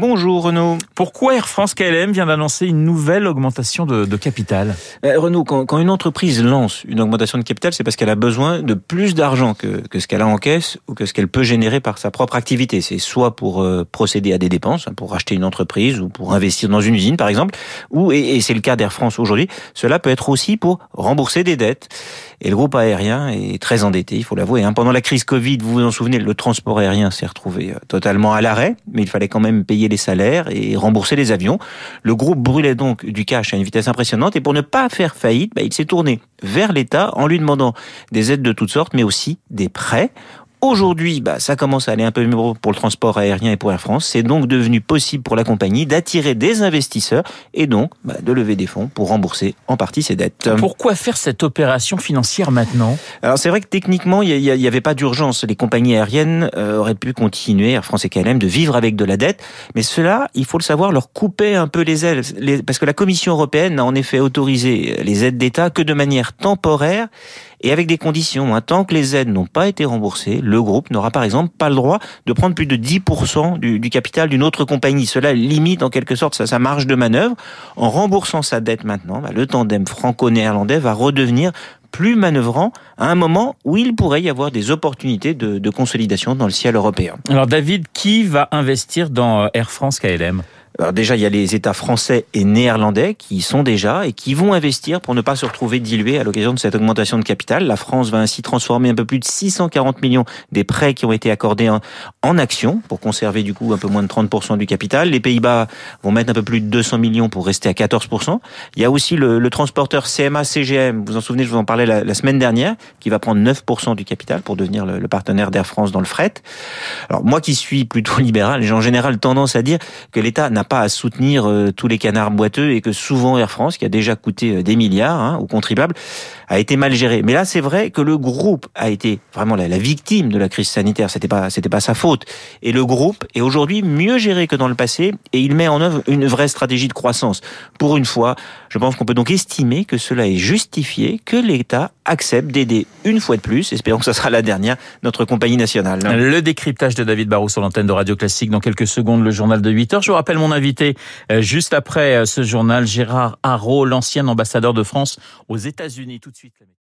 Bonjour Renaud. Pourquoi Air France KLM vient d'annoncer une nouvelle augmentation de, de capital euh, Renaud, quand, quand, une entreprise lance une augmentation de capital, c'est parce qu'elle a besoin de plus d'argent que, que, ce qu'elle a en caisse ou que ce qu'elle peut générer par sa propre activité. C'est soit pour euh, procéder à des dépenses, hein, pour racheter une entreprise ou pour investir dans une usine par exemple, ou, et, et c'est le cas d'Air France aujourd'hui, cela peut être aussi pour rembourser des dettes. Et le groupe aérien est très endetté, il faut l'avouer. Hein. Pendant la crise Covid, vous vous en souvenez, le transport aérien s'est retrouvé euh, totalement à l'arrêt, mais il fallait quand même payer les salaires et rembourser les avions. Le groupe brûlait donc du cash à une vitesse impressionnante et pour ne pas faire faillite, bah, il s'est tourné vers l'État en lui demandant des aides de toutes sortes, mais aussi des prêts. Aujourd'hui, bah, ça commence à aller un peu mieux pour le transport aérien et pour Air France. C'est donc devenu possible pour la compagnie d'attirer des investisseurs et donc bah, de lever des fonds pour rembourser en partie ses dettes. Pourquoi faire cette opération financière maintenant? Alors c'est vrai que techniquement, il n'y avait pas d'urgence. Les compagnies aériennes euh, auraient pu continuer, Air France et KLM, de vivre avec de la dette. Mais cela, il faut le savoir, leur coupait un peu les ailes. Les, parce que la Commission européenne n'a en effet autorisé les aides d'État que de manière temporaire et avec des conditions. Hein. Tant que les aides n'ont pas été remboursées, le groupe n'aura par exemple pas le droit de prendre plus de 10% du, du capital d'une autre compagnie. Cela limite en quelque sorte sa, marge de manœuvre. En remboursant sa dette maintenant, bah, le tandem franco-néerlandais va redevenir plus manœuvrant à un moment où il pourrait y avoir des opportunités de, de consolidation dans le ciel européen. Alors David, qui va investir dans Air France KLM alors déjà, il y a les États français et néerlandais qui y sont déjà et qui vont investir pour ne pas se retrouver dilués à l'occasion de cette augmentation de capital. La France va ainsi transformer un peu plus de 640 millions des prêts qui ont été accordés en, actions pour conserver du coup un peu moins de 30% du capital. Les Pays-Bas vont mettre un peu plus de 200 millions pour rester à 14%. Il y a aussi le, transporteur CMA CGM, vous vous en souvenez, je vous en parlais la, la semaine dernière, qui va prendre 9% du capital pour devenir le, le partenaire d'Air France dans le fret. Alors moi qui suis plutôt libéral, j'ai en général tendance à dire que l'État n'a pas à soutenir euh, tous les canards boiteux et que souvent Air France, qui a déjà coûté euh, des milliards hein, aux contribuables, a été mal géré. Mais là, c'est vrai que le groupe a été vraiment la, la victime de la crise sanitaire. C'était pas, c'était pas sa faute. Et le groupe est aujourd'hui mieux géré que dans le passé et il met en œuvre une vraie stratégie de croissance. Pour une fois, je pense qu'on peut donc estimer que cela est justifié, que l'État accepte d'aider une fois de plus, espérons que ce sera la dernière, notre compagnie nationale. Le décryptage de David Barrou sur l'antenne de Radio Classique dans quelques secondes, le journal de 8 heures. Je vous rappelle mon invité juste après ce journal, Gérard Haro, l'ancien ambassadeur de France aux États-Unis. Tout de suite.